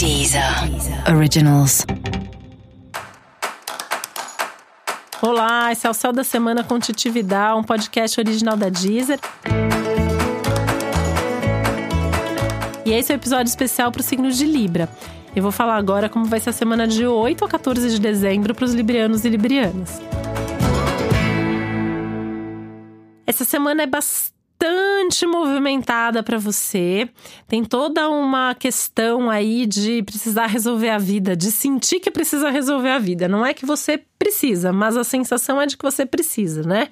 Deezer Originals. Olá, esse é o Céu da Semana com Titi um podcast original da Deezer. E esse é o um episódio especial para o signo de Libra. Eu vou falar agora como vai ser a semana de 8 a 14 de dezembro para os librianos e librianas. Essa semana é bastante bastante movimentada para você. Tem toda uma questão aí de precisar resolver a vida, de sentir que precisa resolver a vida. Não é que você precisa, mas a sensação é de que você precisa, né?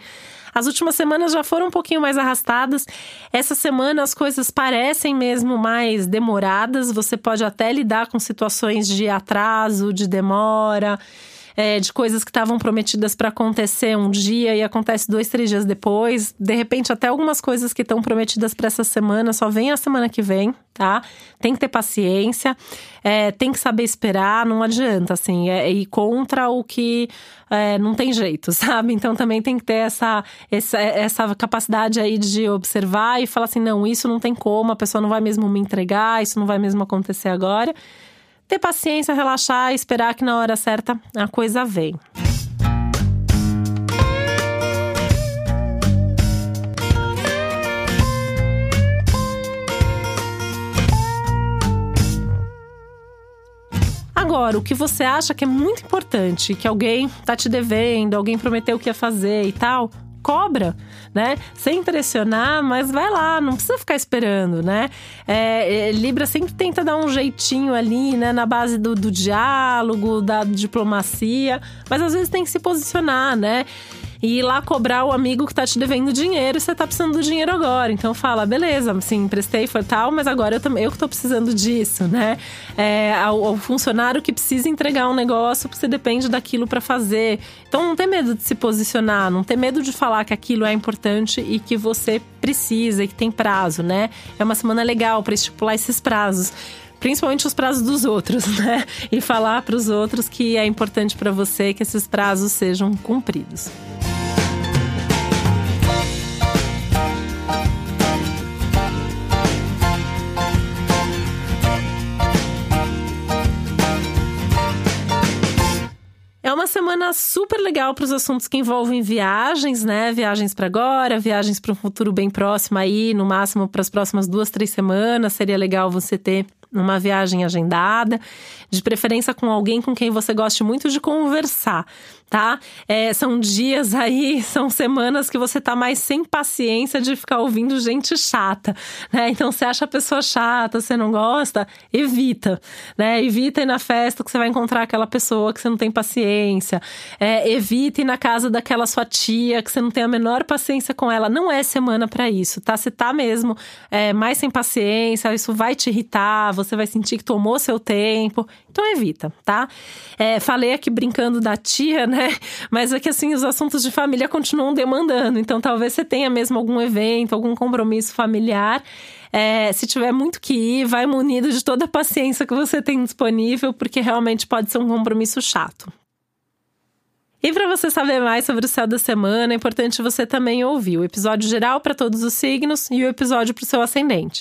As últimas semanas já foram um pouquinho mais arrastadas. Essa semana as coisas parecem mesmo mais demoradas. Você pode até lidar com situações de atraso, de demora é, de coisas que estavam prometidas para acontecer um dia e acontece dois, três dias depois. De repente, até algumas coisas que estão prometidas para essa semana só vem a semana que vem, tá? Tem que ter paciência, é, tem que saber esperar, não adianta, assim, é, ir contra o que é, não tem jeito, sabe? Então também tem que ter essa, essa, essa capacidade aí de observar e falar assim: não, isso não tem como, a pessoa não vai mesmo me entregar, isso não vai mesmo acontecer agora ter paciência, relaxar e esperar que na hora certa a coisa vem. Agora, o que você acha que é muito importante, que alguém tá te devendo, alguém prometeu que ia fazer e tal, cobra, né? Sem pressionar, mas vai lá, não precisa ficar esperando, né? É, é, Libra sempre tenta dar um jeitinho ali, né? Na base do, do diálogo, da diplomacia, mas às vezes tem que se posicionar, né? E ir lá cobrar o amigo que tá te devendo dinheiro e você tá precisando do dinheiro agora. Então fala, beleza, assim, emprestei, foi tal, mas agora eu também eu que tô precisando disso, né? É, ao, ao funcionário que precisa entregar um negócio, você depende daquilo para fazer. Então não tem medo de se posicionar, não tem medo de falar que aquilo é importante e que você precisa e que tem prazo, né? É uma semana legal para estipular esses prazos principalmente os prazos dos outros, né? E falar para os outros que é importante para você que esses prazos sejam cumpridos. Semana super legal para os assuntos que envolvem viagens, né? Viagens para agora, viagens para um futuro bem próximo aí, no máximo para as próximas duas, três semanas. Seria legal você ter uma viagem agendada, de preferência com alguém com quem você goste muito de conversar tá? É, são dias aí, são semanas que você tá mais sem paciência de ficar ouvindo gente chata, né? Então, você acha a pessoa chata, você não gosta, evita, né? Evita ir na festa que você vai encontrar aquela pessoa que você não tem paciência. É, evita ir na casa daquela sua tia que você não tem a menor paciência com ela. Não é semana para isso, tá? Você tá mesmo é, mais sem paciência, isso vai te irritar, você vai sentir que tomou seu tempo. Então, evita, tá? É, falei aqui brincando da tia, né? Né? Mas é que assim, os assuntos de família continuam demandando. Então, talvez você tenha mesmo algum evento, algum compromisso familiar. É, se tiver muito que ir, vai munido de toda a paciência que você tem disponível, porque realmente pode ser um compromisso chato. E para você saber mais sobre o céu da semana, é importante você também ouvir o episódio geral para todos os signos e o episódio para o seu ascendente.